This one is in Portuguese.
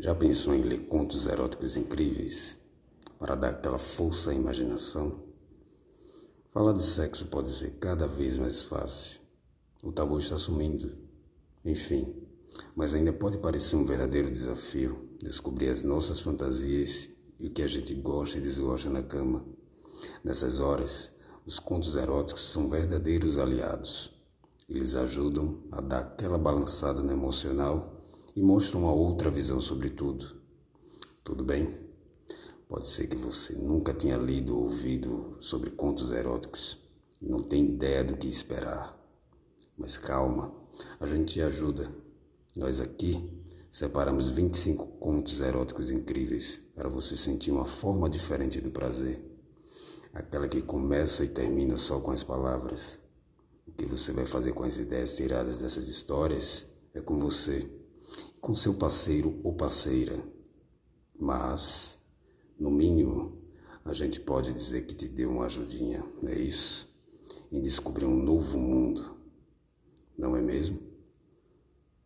Já pensou em ler contos eróticos incríveis para dar aquela força à imaginação? Falar de sexo pode ser cada vez mais fácil. O tabu está sumindo. Enfim, mas ainda pode parecer um verdadeiro desafio descobrir as nossas fantasias e o que a gente gosta e desgosta na cama. Nessas horas, os contos eróticos são verdadeiros aliados. Eles ajudam a dar aquela balançada no emocional e mostra uma outra visão sobre tudo. Tudo bem? Pode ser que você nunca tenha lido ou ouvido sobre contos eróticos e não tem ideia do que esperar. Mas calma, a gente te ajuda. Nós aqui separamos 25 contos eróticos incríveis para você sentir uma forma diferente do prazer. Aquela que começa e termina só com as palavras. O que você vai fazer com as ideias tiradas dessas histórias é com você com seu parceiro ou parceira, mas, no mínimo, a gente pode dizer que te deu uma ajudinha, não é isso? Em descobrir um novo mundo, não é mesmo?